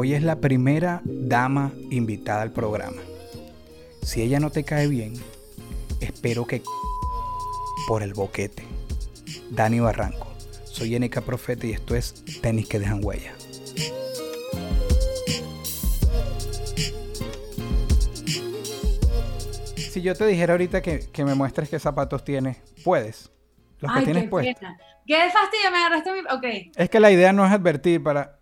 Hoy es la primera dama invitada al programa. Si ella no te cae bien, espero que por el boquete. Dani Barranco. Soy NK Profeta y esto es Tenis que dejan huella. Si yo te dijera ahorita que, que me muestres qué zapatos tienes, puedes. Los que tienes qué puestos. pena. Qué fastidio, me agarraste mi... Ok. Es que la idea no es advertir para.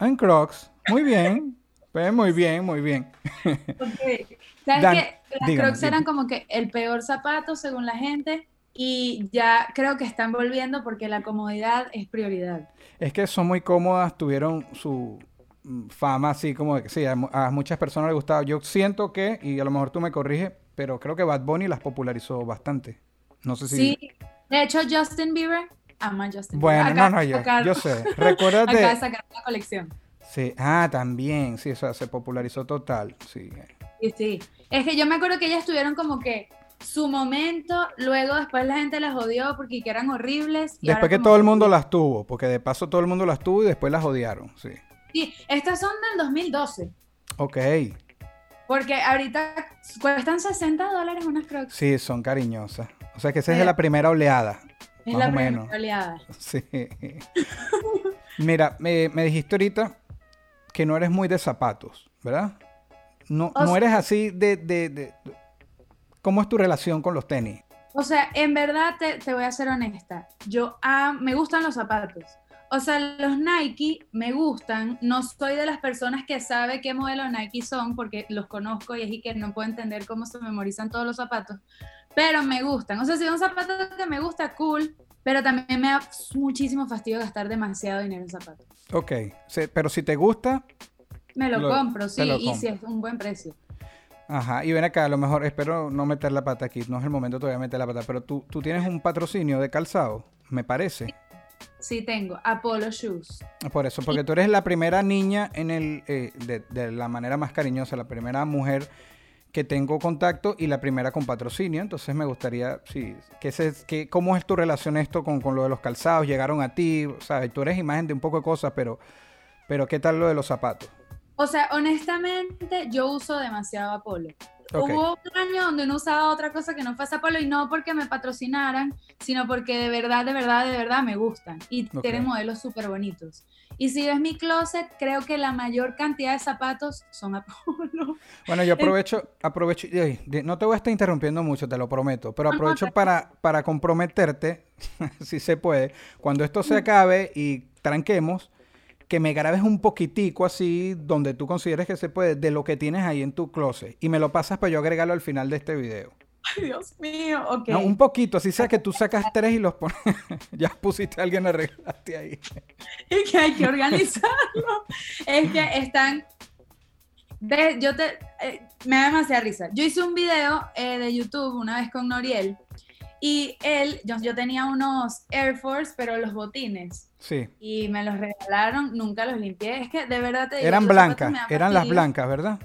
En Crocs. Muy bien. Pues muy bien, muy bien. ok. ¿Sabes Dan, qué? Las dígame, Crocs eran dígame. como que el peor zapato según la gente y ya creo que están volviendo porque la comodidad es prioridad. Es que son muy cómodas, tuvieron su mm, fama así como de que sí, a, a muchas personas les gustaba. Yo siento que, y a lo mejor tú me corriges, pero creo que Bad Bunny las popularizó bastante. No sé si. Sí. De hecho, Justin Bieber Justin Bueno, Bieber. no, Acaba no, de yo, sacar- yo sé. Recuérdate. Acaba de sacar una colección. Sí, ah, también, sí, o sea, se popularizó total, sí. Sí, sí. Es que yo me acuerdo que ellas tuvieron como que su momento, luego después la gente las odió porque que eran horribles. y Después que todo el mundo las tuvo, porque de paso todo el mundo las tuvo y después las odiaron, sí. Sí, estas son del 2012. Ok, Porque ahorita cuestan 60 dólares unas Crocs. sí, son cariñosas. O sea que esa es de la primera oleada. Es más la o menos. oleada. Sí. Mira, me, me dijiste ahorita que no eres muy de zapatos, ¿verdad? No, O no sea- eres así de, de, de- ¿Cómo es tu relación con los tenis? O sea, en verdad te, te voy a ser honesta. Yo ah, me gustan los zapatos. O sea, los Nike me gustan. No soy de las personas que sabe qué modelo Nike son porque los conozco y es y que no puedo entender cómo se memorizan todos los zapatos. Pero me gustan. O sea, si es un zapato que me gusta, cool. Pero también me da muchísimo fastidio gastar demasiado dinero en zapatos. Ok, sí, pero si te gusta, Me lo, Lo- compro, sí, lo y si es un buen precio. ajá, y ven acá, a lo mejor espero no meter la pata aquí, no es el momento todavía de meter la pata, pero tú, tú tienes un patrocinio de calzado, me parece. Sí, tengo Apollo Shoes. Por eso, porque tú eres la primera niña en el, eh, de, de la manera más cariñosa, la primera mujer que tengo contacto y la primera con patrocinio. Entonces me gustaría, sí, que se, que, ¿cómo es tu relación esto con, con lo de los calzados? ¿Llegaron a ti? ¿Sabes? Tú eres imagen de un poco de cosas, pero, pero ¿qué tal lo de los zapatos? O sea, honestamente, yo uso demasiado Apolo. Ok. Hubo un año donde no usaba otra cosa que no fuese Apolo y no porque me patrocinaran, sino porque de verdad, de verdad, de verdad me gustan y Ok. tienen modelos súper bonitos. Y si ves mi closet, creo que la mayor cantidad de zapatos son Apolo. Bueno, yo aprovecho, aprovecho, no te voy a estar interrumpiendo mucho, te lo prometo, pero aprovecho para, para comprometerte, si se puede, cuando esto se acabe y tranquemos, que me grabes un poquitico así, donde tú consideres que se puede, de lo que tienes ahí en tu closet, y me lo pasas para yo agregarlo al final de este video. Ay, Dios mío, ok. No, un poquito, así sea que tú sacas tres y los pones, ya pusiste a alguien arreglaste ahí. y que hay que organizarlo. es que están. Ve, yo te. eh, me da demasiada risa. Yo hice un video eh, de YouTube una vez con Noriel y él, yo, yo tenía unos Air Force, pero los botines. Sí, Y me los regalaron, nunca los limpié. Es que de verdad te digo, eran blancas, eran las blancas, ¿verdad?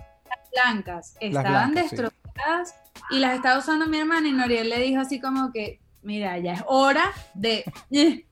blancas. Estaban blancas, sí. destrozadas y las estaba usando mi hermana y Noriel le dijo así como que, mira, ya es hora de...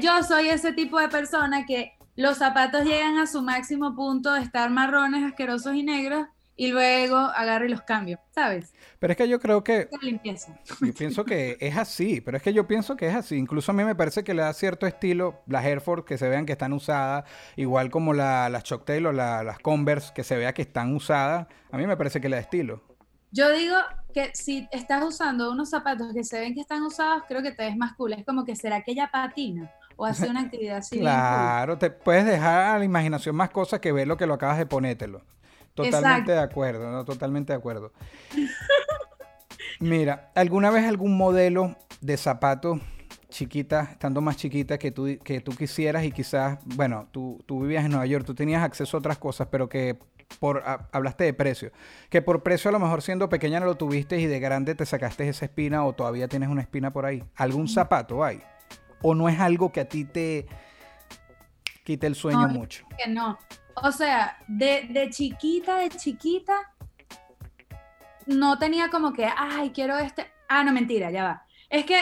Yo soy ese tipo de persona que los zapatos llegan a su máximo punto de estar marrones, asquerosos y negros y luego agarro y los cambio, ¿sabes? Pero es que yo creo que limpieza. Yo pienso que es así, pero es que yo pienso que es así. Incluso a mí me parece que le da cierto estilo las Air Force que se vean que están usadas, igual como la- las Chuck Taylor, la- las Converse que se vea que están usadas. A mí me parece que le da estilo. Yo digo que si estás usando unos zapatos que se ven que están usados, creo que te ves más cool. Es como que será que ella patina o hace una actividad así cool? Claro, te puedes dejar a la imaginación más cosas que ver lo que lo acabas de ponértelo. Totalmente Exacto. de acuerdo, ¿no? Totalmente de acuerdo. Mira, ¿alguna vez algún modelo de zapato chiquita, estando más chiquita que tú, que tú quisieras y quizás, bueno, tú, tú vivías en Nueva York, tú tenías acceso a otras cosas, pero que por, ha- hablaste de precio, que por precio a lo mejor siendo pequeña no lo tuviste y de grande te sacaste esa espina o todavía tienes una espina por ahí. ¿Algún zapato hay? ¿O no es algo que a ti te quite el sueño No, mucho? que no. O sea, de, de chiquita, de chiquita, no tenía como que, ay, quiero este. Ah, no, mentira, ya va. Es que,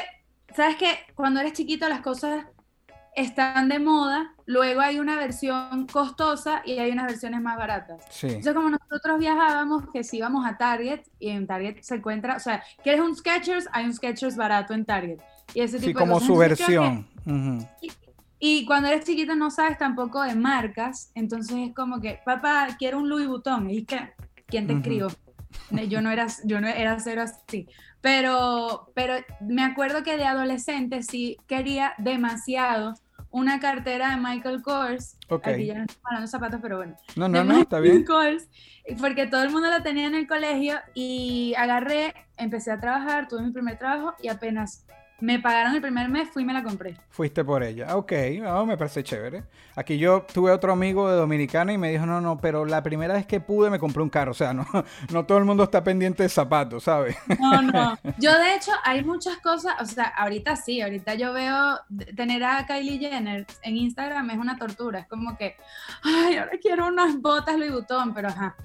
¿sabes qué? Cuando eres chiquito las cosas están de moda, luego hay una versión costosa y hay unas versiones más baratas. Sí. Entonces, como nosotros viajábamos, que si íbamos a Target, y en Target se encuentra, o sea, ¿quieres un Skechers? Hay un Skechers barato en Target. Y ese Sí, tipo de como cosas. su que- versión. Y cuando eres chiquita no sabes tampoco de marcas, entonces es como que, papá, quiero un Louis Vuitton. Y que, ¿quién te Ujú. escribo? Yo no era, yo no era cero así. Pero, pero me acuerdo que de adolescente sí quería demasiado una cartera de Michael Kors. Aquí ya no estoy hablando de zapatos, pero bueno. No, de no, no, está bien. Michael Kors, porque todo el mundo la tenía en el colegio y agarré, empecé a trabajar, tuve mi primer trabajo y apenas me pagaron el primer mes, fui y me la compré. Fuiste por ella. Ok, no, me parece chévere. Aquí yo tuve otro amigo de Dominicana y me dijo, no, no, pero la primera vez que pude me compré un carro. O sea, no, no todo el mundo está pendiente de zapatos, ¿sabes? No, no. Yo de hecho hay muchas cosas, o sea, ahorita sí, ahorita yo veo tener a Kylie Jenner en Instagram es una tortura, es como que, ay, ahora quiero unas botas Louis Vuitton, pero ajá.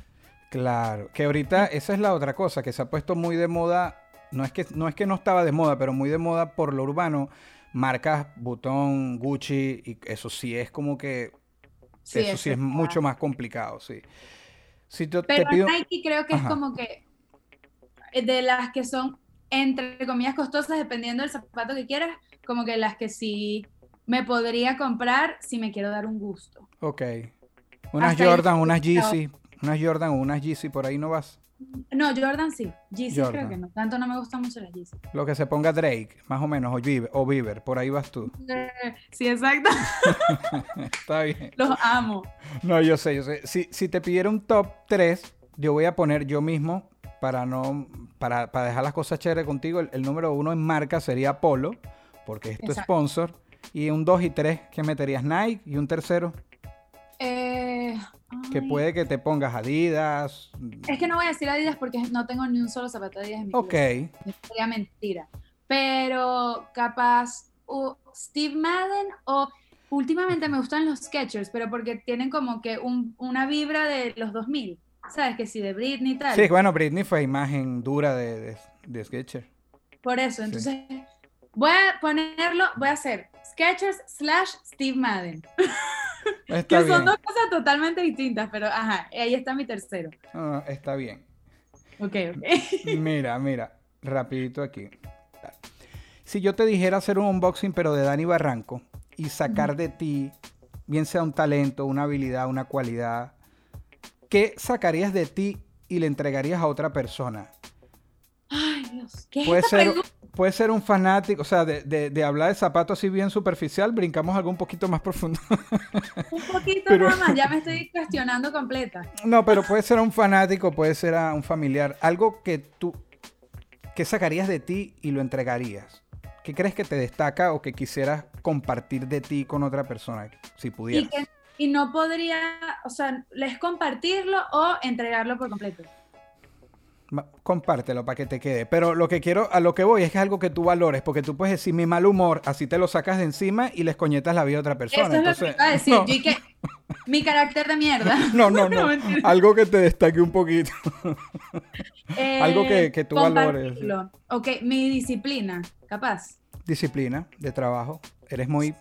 Claro, que ahorita esa es la otra cosa, que se ha puesto muy de moda, no es que no, es que no estaba de moda, pero muy de moda por lo urbano, marcas Butón, Gucci, y eso sí es como que, Sí, eso sí es mucho más complicado, sí. Si te, te Pero pido... Nike creo que Ajá. es como que eh, de las que son entre comillas costosas, dependiendo del zapato que quieras, como que las que sí me podría comprar si me quiero dar un gusto. Ok. Unas Hasta Jordan, unas Yeezy, unas Jordan o unas Yeezy, por ahí no vas. No, Jordan sí, Jordan. creo que no, tanto no me gustan mucho las Yeezy. Lo que se ponga Drake, más o menos, o Bieber, o Bieber, por ahí vas tú. Sí, exacto, Está bien. los amo. No, yo sé, yo sé. Si, si te pidiera un top 3, yo voy a poner yo mismo, para no para, para dejar las cosas chéveres contigo, el, el número uno en marca sería Polo, porque es tu Exacto. sponsor. Y un 2 y 3, ¿qué meterías? Nike. Y un tercero, Eh, que puede que te pongas Adidas. Es que no voy a decir Adidas porque no tengo ni un solo zapato de Adidas en mi Ok. Sería mentira. Pero capaz o Steve Madden o últimamente me gustan los Skechers, pero porque tienen como que un- una vibra de los 2000. ¿Sabes? Que sí, de Britney y tal. Sí, bueno, Britney fue imagen dura de, de, de Skechers. Por eso, entonces voy a ponerlo, voy a hacer Skechers slash Steve Madden. Está Que bien. son dos cosas totalmente distintas, pero ajá, ahí está mi tercero. Ah, está bien. Ok, ok. Mira, mira, rapidito aquí. Si yo te dijera hacer un unboxing, pero de Dani Barranco, y sacar de ti, bien sea un talento, una habilidad, una cualidad, ¿qué sacarías de ti y le entregarías a otra persona? Ay, Dios. ¿Qué es Puede esta ser, pregunta? Puede ser un fanático, o sea, de, de- de hablar de zapatos así bien superficial, brincamos algo un poquito más profundo. Un poquito pero- nada más, ya me estoy cuestionando completa. No, pero puede ser a un fanático, puede ser a un familiar. Algo que tú, que sacarías de ti y lo entregarías. ¿Qué crees que te destaca o que quisieras compartir de ti con otra persona, si Y, pudieras? que, y no podría, o sea, ¿les compartirlo o entregarlo por completo? Compártelo para que te quede. Pero lo que quiero, a lo que voy es que es algo que tú valores, porque tú puedes decir mi mal humor, así te lo sacas de encima y les coñetas la vida a otra persona. Eso es lo que Entonces, iba a decir. no, Yo y que mi carácter de mierda. no, no, no. algo que te destaque un poquito. Algo que- que tú valores. Ok, mi disciplina, capaz. disciplina de trabajo. Eres muy...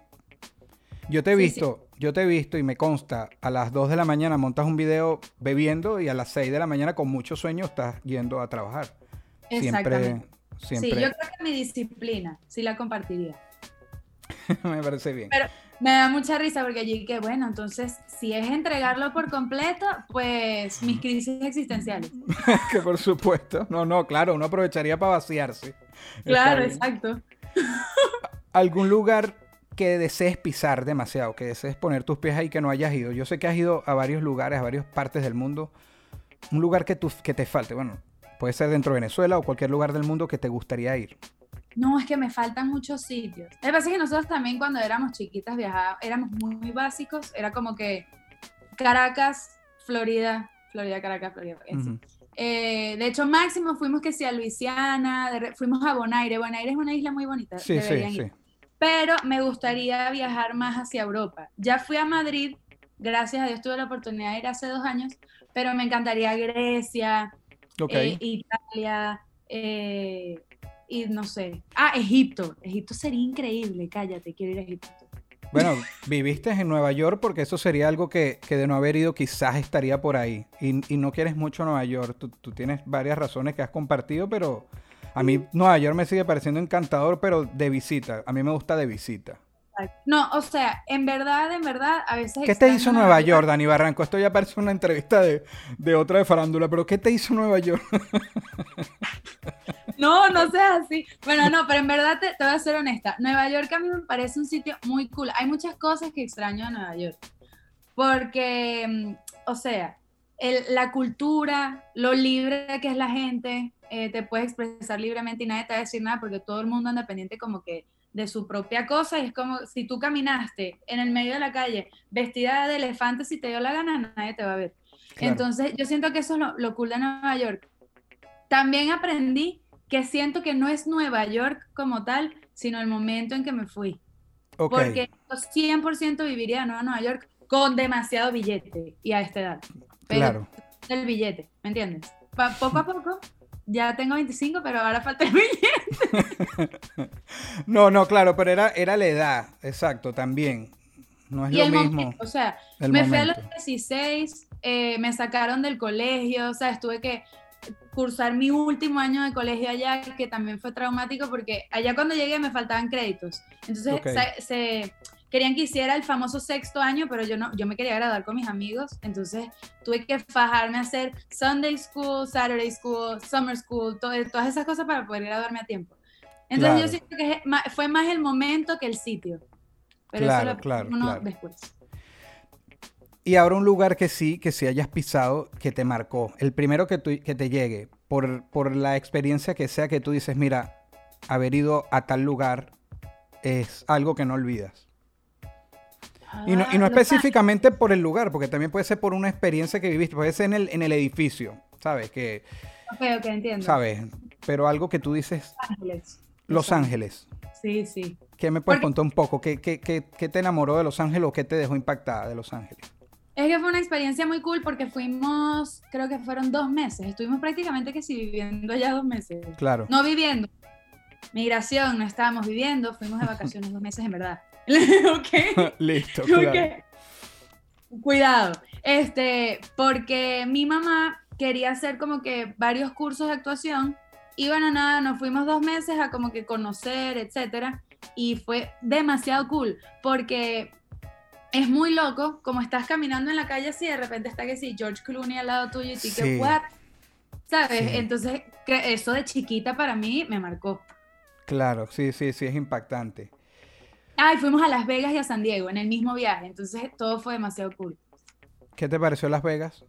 Yo te he Sí, visto, yo te he visto y me consta, a las 2 de la mañana montas un video bebiendo y a las 6 de la mañana con mucho sueño estás yendo a trabajar. Exactamente. siempre Sí, yo creo que mi disciplina sí la compartiría. me parece bien. Pero me da mucha risa porque yo que bueno, entonces si es entregarlo por completo, pues mis crisis existenciales. que por supuesto, no, no, claro, uno aprovecharía para vaciarse. Claro, exacto. ¿Algún lugar que desees pisar demasiado, que desees poner tus pies ahí que no hayas ido? Yo sé que has ido a varios lugares, a varias partes del mundo. Un lugar que, tú, que te falte, bueno, puede ser dentro de Venezuela o cualquier lugar del mundo que te gustaría ir. no, es que me faltan muchos sitios. Lo que pasa es que nosotros también cuando éramos chiquitas viajábamos, éramos muy, muy básicos, era como que Caracas, Florida, Florida, Caracas, Florida. Eh, de hecho, máximo fuimos que sí a Luisiana, de fuimos a Bonaire. Bonaire es una isla muy bonita. Sí, sí, ir. sí. Pero me gustaría viajar más hacia Europa. Ya fui a Madrid, gracias a Dios tuve la oportunidad de ir hace dos años, pero me encantaría Grecia, Ok. eh, Italia, eh, y no sé. Ah, Egipto. Egipto sería increíble. Cállate, quiero ir a Egipto. Bueno, viviste en Nueva York porque eso sería algo que, que de no haber ido quizás estaría por ahí. Y, y no quieres mucho Nueva York. Tú, tú tienes varias razones que has compartido, pero a mí Nueva York me sigue pareciendo encantador, pero de visita. A mí me gusta de visita. No, o sea, en verdad, en verdad, a veces. ¿Qué te hizo Nueva York, Dani Barranco? Esto ya parece una entrevista de, de otra de farándula, pero ¿qué te hizo Nueva York? No, no seas así. Bueno, no, pero en verdad te, te voy a ser honesta. Nueva York a mí me parece un sitio muy cool. Hay muchas cosas que extraño de Nueva York. Porque, mm, o sea, el- la cultura, lo libre que es la gente, eh, te puedes expresar libremente y nadie te va a decir nada porque todo el mundo anda pendiente como que de su propia cosa y es como si tú caminaste en el medio de la calle vestida de elefante si te dio la gana, nadie te va a ver. Claro. Entonces, yo siento que eso es lo, lo cool de Nueva York. También aprendí que siento que no es Nueva York como tal, sino el momento en que me fui. Ok. Porque yo 100% viviría en Nueva York con demasiado billete y a esta edad. Pero Claro. el billete, ¿me entiendes? Pa- poco a poco, ya tengo 25, pero ahora falta el billete. No, no, claro, pero era, era la edad, exacto, también. No es Y lo el mismo. momento, o sea, el me fui a los momento. 16, eh, me sacaron del colegio, o sea, tuve que cursar mi último año de colegio allá, que también fue traumático porque allá cuando llegué me faltaban créditos. Entonces se, se- querían que hiciera el famoso sexto año, pero yo no, yo me quería graduar con mis amigos, entonces tuve que fajarme a hacer Sunday School, Saturday School, Summer School, to- todas esas cosas para poder graduarme a tiempo. Entonces Claro. yo siento que fue más el momento que el sitio. Pero Claro, eso lo claro, uno claro. después. Y ahora un lugar que sí, que sí hayas pisado, que te marcó. El primero que, tú- que te llegue, por, por la experiencia que sea que tú dices, mira, haber ido a tal lugar es algo que no olvidas. Y no, y no Ah, específicamente por el lugar, porque también puede ser por una experiencia que viviste, puede ser en el, en el edificio, ¿sabes? Que, Ok, ok, entiendo. ¿sabes? Pero algo que tú dices, Ángeles. Los Ángeles. Sí, sí. ¿Qué me puedes Porque- contar un poco? ¿Qué, qué, qué, qué te enamoró de Los Ángeles o qué te dejó impactada de Los Ángeles? Es que fue una experiencia muy cool porque fuimos, creo que fueron dos meses. Estuvimos prácticamente que sí viviendo ya dos meses. Claro. No viviendo. Migración, no estábamos viviendo. Fuimos de vacaciones dos meses, en verdad. ok. Listo, claro. Ok. Cuidado. Este, porque mi mamá quería hacer como que varios cursos de actuación y bueno, nada, nos fuimos dos meses a como que conocer, etcétera, y fue demasiado cool porque es muy loco como estás caminando en la calle así de repente está que sí, George Clooney al lado tuyo y Sí. que what, ¿sabes? Sí. Entonces, eso de chiquita para mí me marcó. Claro, sí, sí, sí, es impactante. Ay, fuimos a Las Vegas y a San Diego en el mismo viaje, entonces todo fue demasiado cool. ¿Qué te pareció Las Vegas?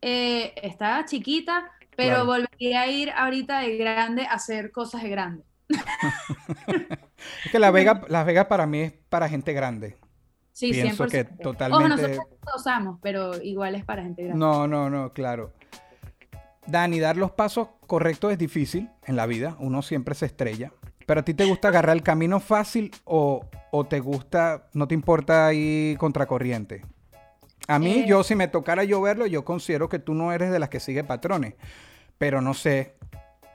Eh, estaba chiquita, pero Claro. volvería a ir ahorita de grande a hacer cosas de grande. Es que Las Vegas, Las Vegas para mí es para gente grande. Sí, Pienso 100%. que Ojo, totalmente- nosotros lo usamos, pero igual es para gente grande. No, no, no, claro. Dani, dar los pasos correctos es difícil en la vida. Uno siempre se estrella. Pero a ti te gusta agarrar el camino fácil o, o te gusta, no te importa ir contracorriente. A mí, Eh. yo si me tocara yo verlo, yo considero que tú no eres de las que sigue patrones. Pero no sé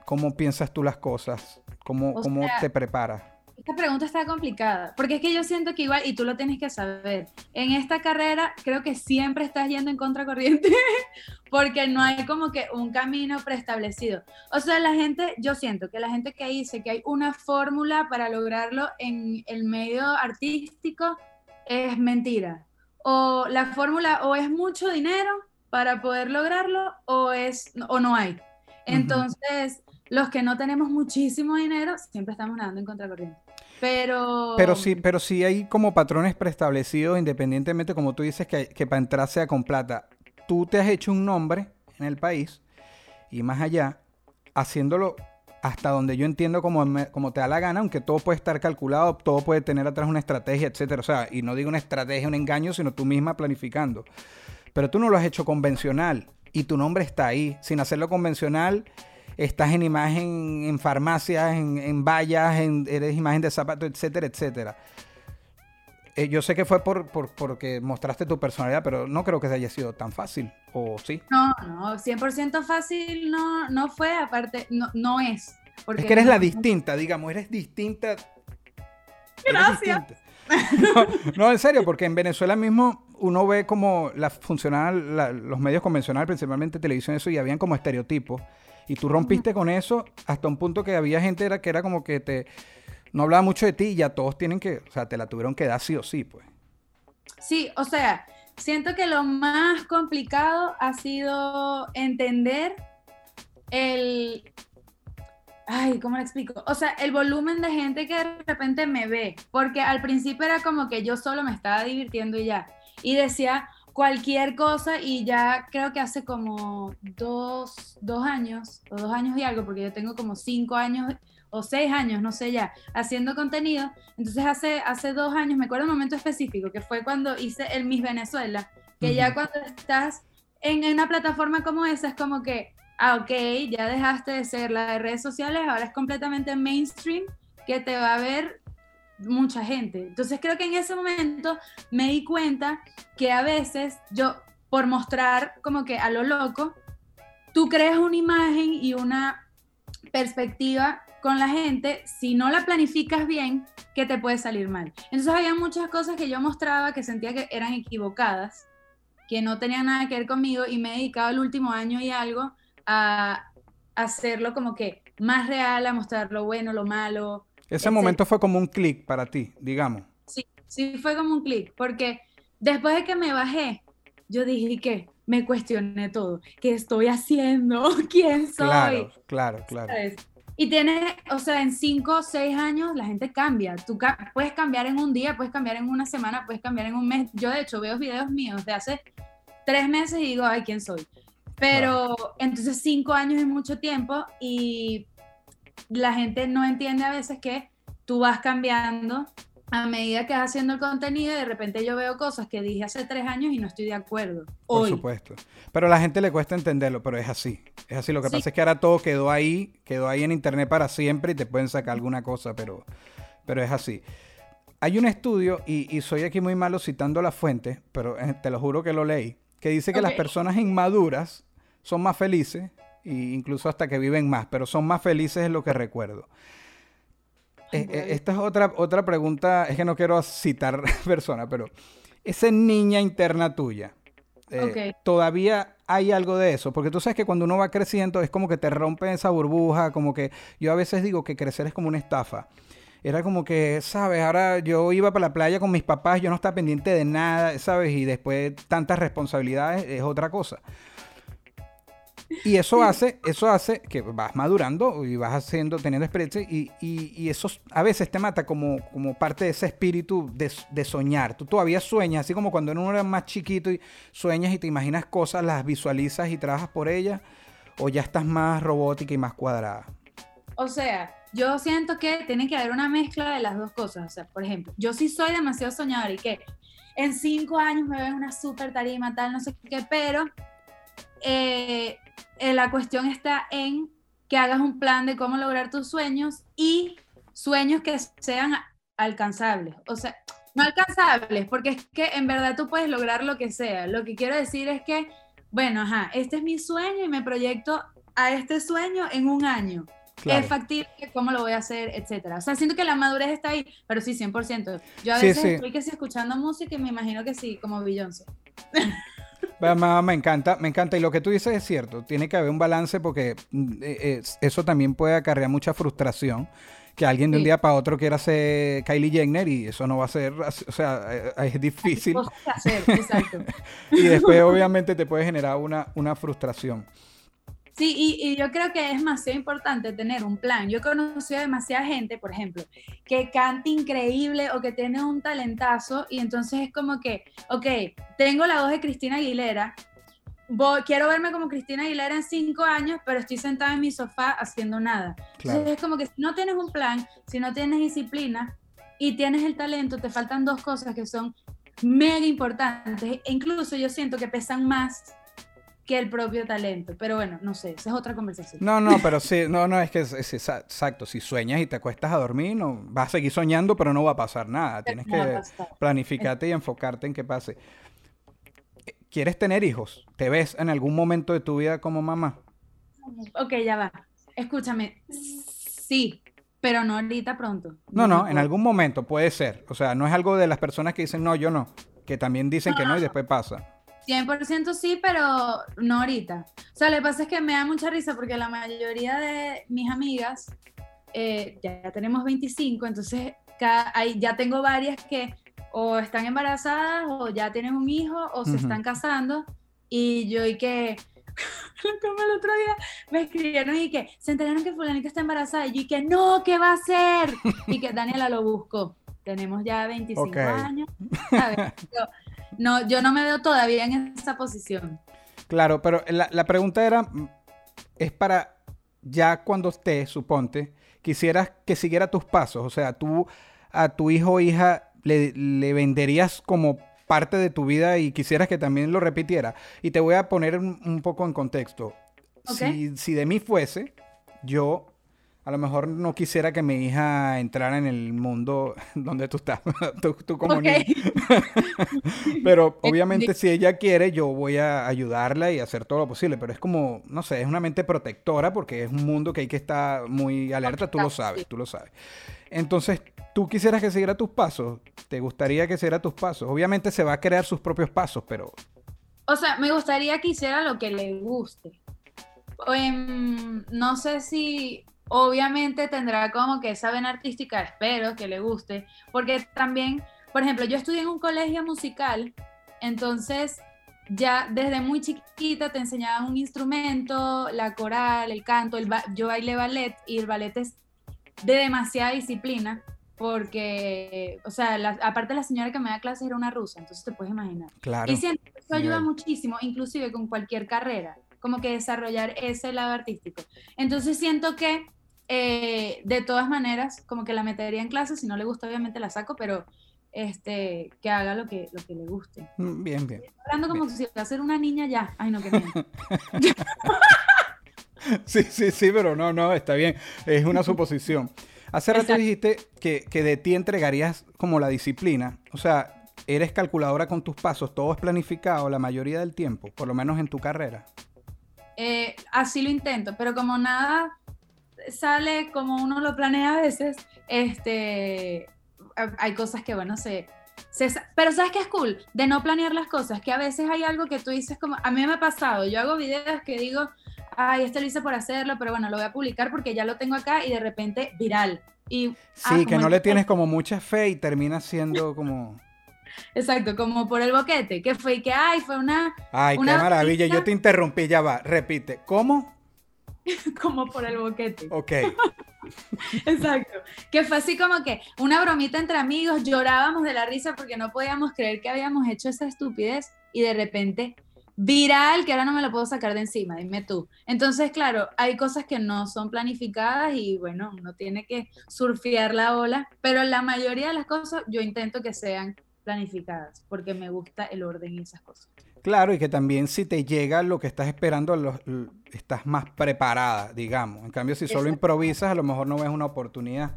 cómo piensas tú las cosas, cómo, cómo sea, te preparas. Esta pregunta está complicada, porque es que yo siento que igual, y tú lo tienes que saber, en esta carrera creo que siempre estás yendo en contracorriente, porque no hay como que un camino preestablecido. O sea, la gente, yo siento que la gente que dice que hay una fórmula para lograrlo en el medio artístico es mentira. O la fórmula o es mucho dinero para poder lograrlo o es o no hay. Entonces, los que no tenemos muchísimo dinero siempre estamos nadando en contracorriente. Pero Pero sí, pero sí hay como patrones preestablecidos, independientemente, como tú dices, que, que para entrar sea con plata. Tú te has hecho un nombre en el país y más allá, haciéndolo hasta donde yo entiendo como, como te da la gana, aunque todo puede estar calculado, todo puede tener atrás una estrategia, etcétera. O sea, y no digo una estrategia, un engaño, sino tú misma planificando. Pero tú no lo has hecho convencional y tu nombre está ahí. Sin hacerlo convencional, estás en imagen en farmacias, en, en vallas, en, eres imagen de zapatos, etcétera, etcétera. Eh, yo sé que fue por, por- porque mostraste tu personalidad, pero no creo que haya sido tan fácil. ¿O sí? No, no, 100% fácil no, no fue, aparte, no, no es. porque Es que eres la distinta, digamos, eres distinta. Eres Gracias. distinta. No, no, en serio, porque en Venezuela mismo uno ve como la funcional, la- los medios convencionales, principalmente televisión, eso, y habían como estereotipos. Y tú rompiste con eso hasta un punto que había gente que era como que te no hablaba mucho de ti y ya todos tienen que, o sea, te la tuvieron que dar sí o sí, pues. Sí, o sea, siento que lo más complicado ha sido entender el... Ay, ¿cómo lo explico? O sea, el volumen de gente que de repente me ve, porque al principio era como que yo solo me estaba divirtiendo y ya, y decía cualquier cosa y ya creo que hace como dos, dos años, o dos años y algo, porque yo tengo como cinco años o seis años, no sé ya, haciendo contenido. Entonces hace, hace dos años, me acuerdo un momento específico, que fue cuando hice el Miss Venezuela, que ya cuando estás en, en una plataforma como esa es como que, ah, ok, ya dejaste de ser la de redes sociales, ahora es completamente mainstream, que te va a ver mucha gente. Entonces creo que en ese momento me di cuenta que a veces yo, por mostrar como que a lo loco, tú creas una imagen y una perspectiva con la gente, si no la planificas bien, que te puede salir mal. Entonces había muchas cosas que yo mostraba que sentía que eran equivocadas, que no tenían nada que ver conmigo y me he dedicado el último año y algo a hacerlo como que más real, a mostrar lo bueno, lo malo. Ese momento fue como un clic para ti, digamos. Sí, sí fue como un clic, porque después de que me bajé, yo dije que me cuestioné todo. ¿Qué estoy haciendo? ¿Quién soy? Claro, claro, claro. ¿sabes? Y tiene, o sea, en cinco o seis años la gente cambia. Tú ca- puedes cambiar en un día, puedes cambiar en una semana, puedes cambiar en un mes. Yo, de hecho, veo videos míos de hace tres meses y digo, ay, ¿quién soy? Pero entonces cinco años es mucho tiempo y la gente no entiende a veces que tú vas cambiando a medida que vas haciendo el contenido y de repente yo veo cosas que dije hace tres años y no estoy de acuerdo. Por supuesto. Pero a la gente le cuesta entenderlo, pero es así. Es así. Lo que Sí. pasa es que ahora todo quedó ahí, quedó ahí en internet para siempre y te pueden sacar alguna cosa, pero, pero es así. Hay un estudio, y, y soy aquí muy malo citando la fuente, pero eh, te lo juro que lo leí, que dice que las personas inmaduras son más felices, e incluso hasta que viven más, pero son más felices es lo que recuerdo. Eh, eh, esta es otra, otra pregunta, es que no quiero citar persona, pero esa niña interna tuya, eh, Ok. todavía hay algo de eso, porque tú sabes que cuando uno va creciendo es como que te rompe esa burbuja, como que yo a veces digo que crecer es como una estafa. Era como que, ¿sabes? Ahora yo iba para la playa con mis papás, yo no estaba pendiente de nada, ¿sabes? Y después tantas responsabilidades es otra cosa. Y eso hace, eso hace que vas madurando y vas haciendo, teniendo experiencia y, y- y eso a veces te mata como, como parte de ese espíritu de, de soñar. Tú todavía sueñas, así como cuando uno era más chiquito y sueñas y te imaginas cosas, las visualizas y trabajas por ellas, o ya estás más robótica y más cuadrada. O sea, yo siento que tiene que haber una mezcla de las dos cosas. O sea, por ejemplo, yo sí soy demasiado soñadora y que en cinco años me veo en una super tarima, tal, no sé qué, pero eh, eh, la cuestión está en que hagas un plan de cómo lograr tus sueños y sueños que sean alcanzables. O sea, no alcanzables, porque es que en verdad tú puedes lograr lo que sea. Lo que quiero decir es que, bueno, ajá, este es mi sueño y me proyecto a este sueño en un año. Claro. Es factible, cómo lo voy a hacer, etcétera. O sea, siento que la madurez está ahí, pero sí, 100%. Yo a Sí, veces sí. estoy que sí escuchando música y me imagino que sí, como Beyoncé. Me, encanta, me encanta. Y lo que tú dices es cierto. Tiene que haber un balance porque mm, eh, es- eso también puede acarrear mucha frustración. Que alguien de un Sí. día para otro quiera ser Kylie Jenner y eso no va a ser, o sea, eh, es difícil. Hacer, exacto. Y después obviamente te puede generar una, una frustración. Sí, y, y yo creo que es demasiado importante tener un plan. Yo he conocido a demasiada gente, por ejemplo, que canta increíble o que tiene un talentazo y entonces es como que, ok, tengo la voz de Cristina Aguilera, voy- quiero verme como Cristina Aguilera en cinco años, pero estoy sentada en mi sofá haciendo nada. Claro. Entonces es como que si no tienes un plan, si no tienes disciplina y tienes el talento, te faltan dos cosas que son mega importantes. E incluso yo siento que pesan más que el propio talento. Pero bueno, no sé, esa es otra conversación. No, no, pero sí, no, no, es que es, es exa- exacto. Si sueñas y te acuestas a dormir, no, vas a seguir soñando, pero no va a pasar nada. Tienes que planificarte y enfocarte en que pase. ¿Quieres tener hijos? ¿Te ves en algún momento de tu vida como mamá? Ok, ya va. Escúchame. Sí, pero no ahorita pronto. No, no, en algún momento puede ser. O sea, no es algo de las personas que dicen no, yo no. Que también dicen que no y después pasa. 100% sí, pero no ahorita. O sea, lo que pasa es que me da mucha risa porque la mayoría de mis amigas, eh, ya, tenemos 25, entonces hay, ya tengo varias que o están embarazadas o ya tienen un hijo o se están casando y yo y que como el otro día me escribieron y que se enteraron que fulanita está embarazada y yo y que no, ¿qué va a hacer? Y que Daniela lo buscó. Tenemos ya 25 Ok. años. ¿sabes? Yo- no, yo no me veo todavía en esa posición. Claro, pero la, la pregunta era, es para ya cuando estés, suponte, quisieras que siguiera tus pasos. O sea, tú a tu hijo o hija le, le venderías como parte de tu vida y quisieras que también lo repitiera. Y te voy a poner un, un poco en contexto. Si, si de mí fuese, yo a lo mejor no quisiera que mi hija entrara en el mundo donde tú estás, tú, tú como Ok. niño. Pero obviamente si ella quiere, yo voy a ayudarla y hacer todo lo posible. Pero es como, no sé, es una mente protectora porque es un mundo que hay que estar muy alerta, tú lo sabes, tú lo sabes. Entonces, ¿tú quisieras que siguiera tus pasos? ¿Te gustaría que siguiera tus pasos? Obviamente se va a crear sus propios pasos, pero O sea, me gustaría que hiciera lo que le guste. Em, no sé si obviamente tendrá como que esa vena artística, espero que le guste, porque también, por ejemplo, yo estudié en un colegio musical, entonces ya desde muy chiquita te enseñaban un instrumento, la coral, el canto, el ba- yo bailé ballet y el ballet es de demasiada disciplina. Porque, o sea, la- aparte la señora que me da clases era una rusa, entonces te puedes imaginar. claro. Y siento que eso ayuda muchísimo, inclusive con cualquier carrera, como que desarrollar ese lado artístico. Entonces siento que eh, de todas maneras, como que la metería en clase, si no le gusta obviamente la saco, pero este, que haga lo que, lo que le guste. Mm, Bien, bien. Hablando como si va a ser una niña ya. Ay, no, qué miedo. Sí, sí, sí, pero no, no, está bien. Es una suposición. Hace rato Exacto. dijiste que, que de ti entregarías como la disciplina. O sea, eres calculadora con tus pasos, todo es planificado la mayoría del tiempo, por lo menos en tu carrera. Eh, así lo intento, pero como nada sale como uno lo planea a veces, este, ha- hay cosas que, bueno, se, Pero ¿sabes qué es cool? De no planear las cosas, que a veces hay algo que tú dices como, a mí me ha pasado, yo hago videos que digo, ay, esto lo hice por hacerlo, pero bueno, lo voy a publicar porque ya lo tengo acá y de repente viral. Y, ah, Sí, que no el- le tienes como mucha fe y termina siendo como... Exacto, como por el boquete, que fue y que, ay, fue una, Ay, Una qué maravilla. Yo te interrumpí, ya va. Repite. ¿Cómo? como por el boquete. Ok. Exacto. Que fue así como que una bromita entre amigos, llorábamos de la risa porque no podíamos creer que habíamos hecho esa estupidez y de repente viral, que ahora no me lo puedo sacar de encima, dime tú. Entonces, claro, hay cosas que no son planificadas y bueno, uno tiene que surfear la ola, pero la mayoría de las cosas yo intento que sean planificadas porque me gusta el orden y esas cosas. Claro, y que también si te llega lo que estás esperando, lo- estás más preparada, digamos. En cambio, si solo improvisas, a lo mejor no ves una oportunidad.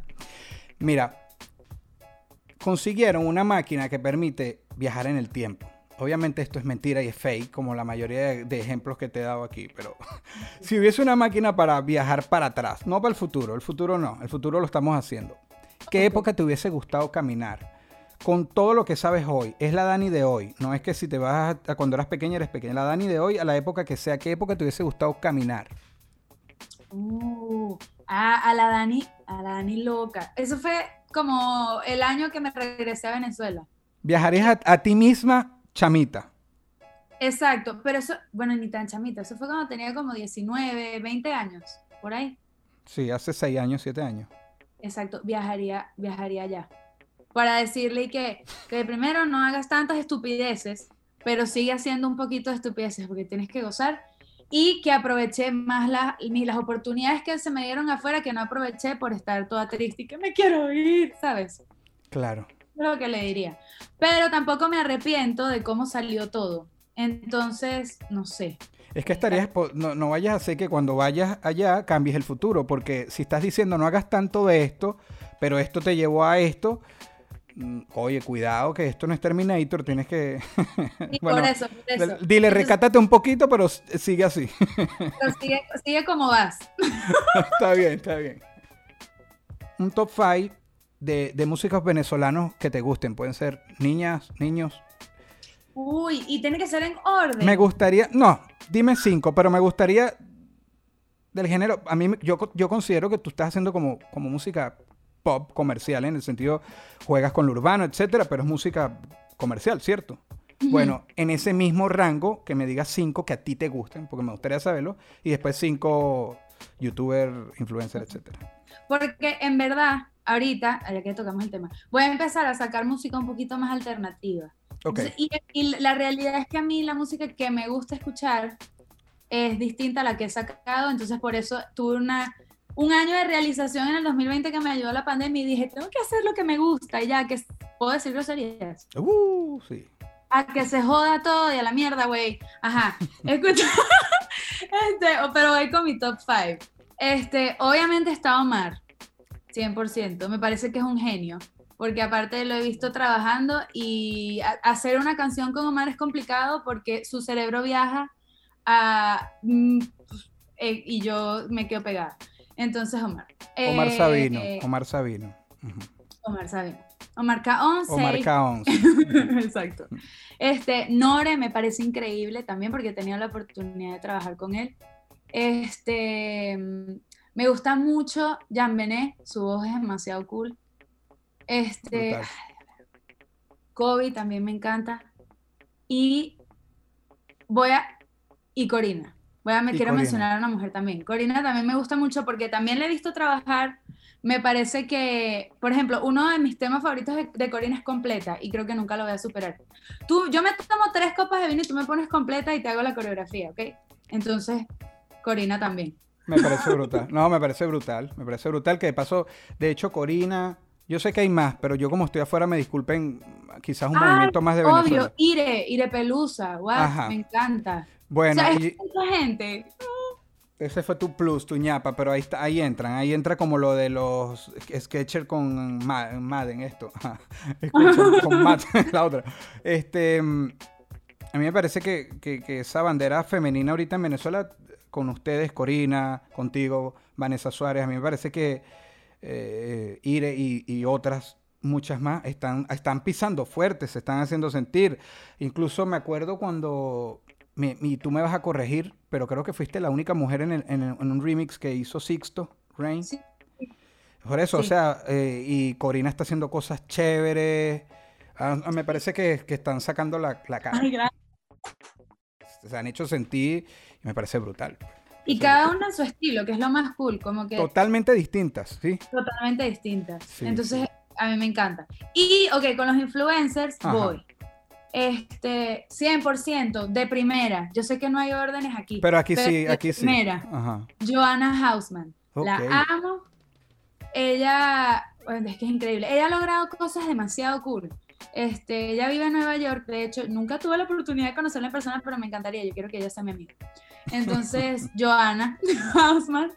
Mira, consiguieron una máquina que permite viajar en el tiempo. Obviamente esto es mentira y es fake, como la mayoría de, de ejemplos que te he dado aquí, pero si hubiese una máquina para viajar para atrás, no para el futuro, el futuro no, el futuro lo estamos haciendo. ¿Qué época te hubiese gustado caminar? Con todo lo que sabes hoy, es la Dani de hoy, no es que si te vas a, a cuando eras pequeña eres pequeña, la Dani de hoy a la época que sea, ¿qué época te hubiese gustado caminar? Uh, ah, a la Dani, a la Dani loca. Eso fue como el año que me regresé a Venezuela. Viajarías a, a ti misma, chamita. Exacto, pero eso, bueno, ni tan chamita, eso fue cuando tenía como 19, 20 años, por ahí. Sí, hace seis años, siete años. Exacto, viajaría, viajaría allá. Para decirle que, que primero no hagas tantas estupideces, pero sigue haciendo un poquito de estupideces porque tienes que gozar y que aproveché más las, las oportunidades que se me dieron afuera que no aproveché por estar toda triste y que me quiero ir, ¿sabes? Claro. Lo que le diría. Pero tampoco me arrepiento de cómo salió todo. Entonces, no sé. Es que estarías, no, no vayas a hacer que cuando vayas allá cambies el futuro, porque si estás diciendo no hagas tanto de esto, pero esto te llevó a esto, oye, cuidado que esto no es Terminator, tienes que... Y Bueno, por eso, por eso. Dile, Entonces, recátate un poquito, pero sigue así. pero sigue, sigue como vas. está bien, está bien. Un top 5 de, de músicos venezolanos que te gusten. Pueden ser niñas, niños. Uy, y tiene que ser en orden. Me gustaría, no, dime cinco, pero me gustaría del género. A mí, yo, yo considero que tú estás haciendo como, como música pop comercial, en el sentido, juegas con lo urbano, etcétera, pero es música comercial, ¿cierto? Bueno, en ese mismo rango, que me digas cinco que a ti te gusten, porque me gustaría saberlo, y después cinco youtuber, influencer, etcétera. Porque en verdad, ahorita, ya que tocamos el tema, voy a empezar a sacar música un poquito más alternativa. Entonces, Y, y la realidad es que a mí la música que me gusta escuchar es distinta a la que he sacado, entonces por eso tuve una, un año de realización en el 2020 que me ayudó la pandemia y dije, tengo que hacer lo que me gusta, y ya que puedo decir groserías. uh, sí. A que se joda todo y a la mierda, güey. Ajá. Escucha. este, pero voy con mi top 5. Este, obviamente está Omar. 100%. Me parece que es un genio. Porque aparte lo he visto trabajando y hacer una canción con Omar es complicado porque su cerebro viaja a, mm, eh, y yo me quedo pegada. Entonces, Omar. Omar Eh, Sabino, eh, Omar Sabino. Omar Sabino. Omar K11. Omar K11. Exacto. Este, Nore me parece increíble también porque he tenido la oportunidad de trabajar con él. Este, me gusta mucho Jan Benet, su voz es demasiado cool. Este, Brutal. Kobe también me encanta. Y voy a. Y Corina. Voy a, me quiero Corina. mencionar a una mujer también. Corina también me gusta mucho porque también le he visto trabajar. Me parece que, por ejemplo, uno de mis temas favoritos de, de Corina es completa y creo que nunca lo voy a superar. Tú, yo me tomo tres copas de vino y tú me pones completa y te hago la coreografía, ¿ok? Entonces, Corina también. Me parece brutal. No, me parece brutal. Me parece brutal que de paso, de hecho, Corina, yo sé que hay más, pero yo como estoy afuera, me disculpen, quizás un Ah, movimiento más de Venezuela. Obvio, Ire, Ire Pelusa, wow, me encanta. Bueno, o sea, y gente. ese fue tu plus, tu ñapa, pero ahí está, ahí entran, ahí entra como lo de los Sketcher con Ma- Madden, esto. Con Madden, la otra. Este, a mí me parece que, que- que esa bandera femenina ahorita en Venezuela, con ustedes, Corina, contigo, Vanessa Suárez, a mí me parece que eh, Ire y, y otras muchas más están, están pisando fuerte, se están haciendo sentir. Incluso me acuerdo cuando, me- y tú me vas a corregir, pero creo que fuiste la única mujer en, el- en el- en un remix que hizo Sixto, Rain. Sí. Por eso, o Sí. sea, eh, y Corina está haciendo cosas chéveres. Ah, ah, me parece que, que están sacando la, la cara. Ay, gracias. Se han hecho sentir y me parece brutal. Y cada una a su estilo, que es lo más cool, como que Totalmente distintas, ¿sí? totalmente distintas. Sí, Entonces, a mí me encanta. Y, ok, con los influencers Ajá. voy. Este, 100% de primera. Yo sé que no hay órdenes aquí. Pero aquí sí, aquí sí. Primera. Joanna Hausman. La amo. Ella, bueno, es que es increíble. Ella ha logrado cosas demasiado cool. Este, ella vive en Nueva York, de hecho, nunca tuve la oportunidad de conocerla en persona, pero me encantaría, yo quiero que ella sea mi amiga. Entonces, Joana Hausman,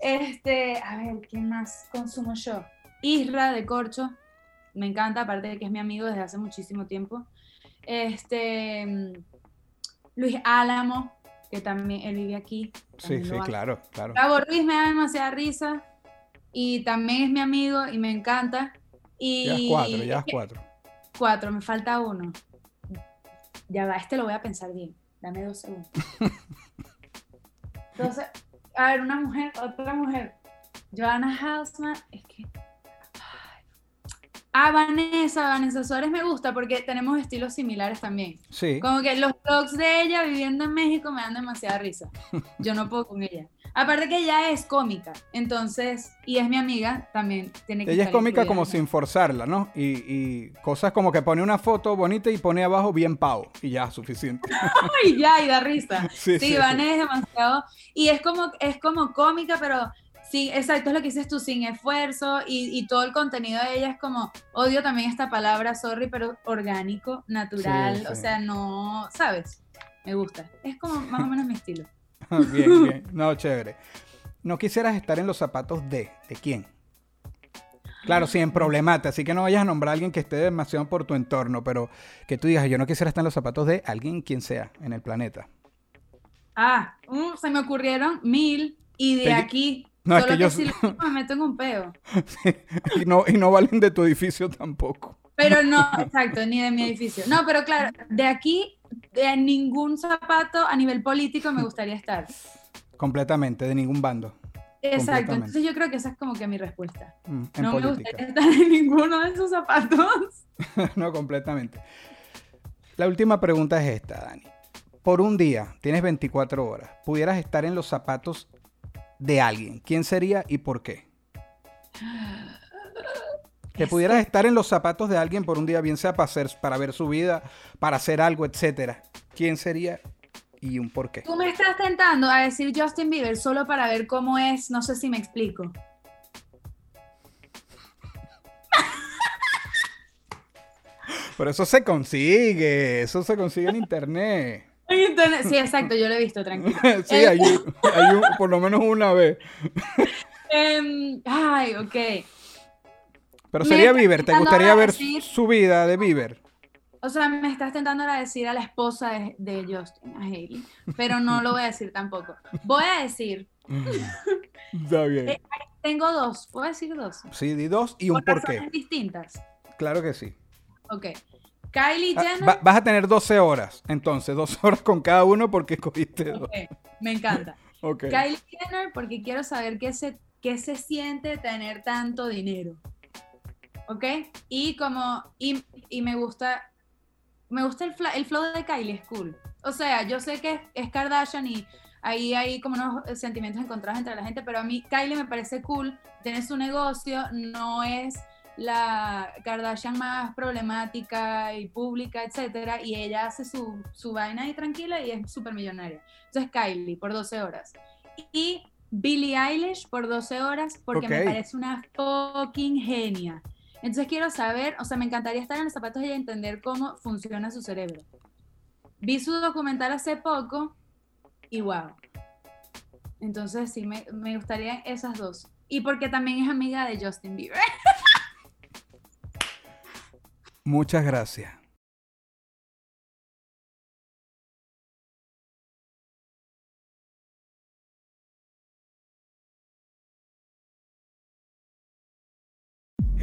este, a ver, ¿quién más consumo yo? Isra de Corcho, me encanta, aparte de que es mi amigo desde hace muchísimo tiempo. Este, mm, Luis Álamo, que también él vive aquí. Sí, sí, claro, claro. Gabo Ruiz me da demasiada risa y también es mi amigo y me encanta. Y Ya cuatro, ya cuatro. cuatro, me falta uno. Ya va, este lo voy a pensar bien. Dame dos segundos. Entonces, a ver, una mujer, otra mujer. Joanna Hausman, es que. Ah, Vanessa, Vanessa Suárez me gusta porque tenemos estilos similares también. Sí. Como que los vlogs de ella viviendo en México me dan demasiada risa. Yo no puedo con ella. Aparte que ella es cómica, entonces, y es mi amiga, también tiene que Ella es cómica como sin forzarla, ¿no? Y, y cosas como que pone una foto bonita y pone abajo bien pavo. Y ya, suficiente. Ay, ya, y da risa. Sí, Sí, sí, Vane es demasiado. Y es como, es como cómica, pero sí, exacto, es lo que dices tú, sin esfuerzo. Y, y todo el contenido de ella es como, odio también esta palabra, sorry, pero orgánico, natural. Sí, O sea, no, ¿sabes? Me gusta. Es como más o menos mi estilo. bien, bien. No, chévere. No quisieras estar en los zapatos de. ¿De quién? Claro, sí, en problemata, así que no vayas a nombrar a alguien que esté demasiado por tu entorno, pero que tú digas, yo no quisiera estar en los zapatos de alguien quien sea en el planeta. Ah, mm, se me ocurrieron mil. Y de aquí, No, es solo que que, yo- si lo me meto en un peo. y, no, y no valen de tu edificio tampoco. Pero no, exacto, ni de mi edificio. No, pero claro, de aquí, de ningún zapato a nivel político me gustaría estar. Completamente, de ningún bando. Exacto, entonces yo creo que esa es como que mi respuesta. mm, no me gustaría estar en ninguno de esos zapatos. no, completamente. La última pregunta es esta, Dani. Por un día, tienes 24 horas, pudieras estar en los zapatos de alguien. ¿Quién sería y por qué? Que pudieras estar en los zapatos de alguien por un día, bien sea para, hacer, para ver su vida, para hacer algo, etcétera. ¿Quién sería y un por qué? Tú me estás tentando a decir Justin Bieber solo para ver cómo es, no sé si me explico. Pero eso se consigue, eso se consigue en internet. Internet- Sí, exacto, yo lo he visto, tranquilo. sí, hay, un- hay un- por lo menos una vez. Em, ay, ok. Pero sería Bieber, ¿te gustaría ver decir- su vida de Bieber? O sea, me estás tentando a decir a la esposa de, de Justin, a Hailey, pero no lo voy a decir tampoco. Voy a decir, Está bien. Eh, tengo dos, ¿puedo decir dos? Sí, di dos y un Por por qué. distintas. Claro que sí. Ok. Kylie Ah, Jenner. va- vas a tener 12 horas, entonces, 12 horas con cada uno porque escogiste dos. Me encanta. Ok. Kylie Jenner porque quiero saber qué se, qué se siente tener tanto dinero. ¿Ok? Y como, y, y me gusta, me gusta el, fla- el flow de Kylie, es cool. O sea, yo sé que es, es Kardashian y ahí hay como unos sentimientos encontrados entre la gente, pero a mí Kylie me parece cool, tiene su negocio, no es la Kardashian más problemática y pública, etcétera, y ella hace su, su vaina ahí tranquila y es súper millonaria. Entonces Kylie por 12 horas. Y Billie Eilish por 12 horas porque me parece una fucking genia. Entonces quiero saber, o sea, me encantaría estar en los zapatos de ella y entender cómo funciona su cerebro. Vi su documental hace poco y wow. Entonces sí, me, me gustaría esas dos. Y porque también es amiga de Justin Bieber. Muchas gracias.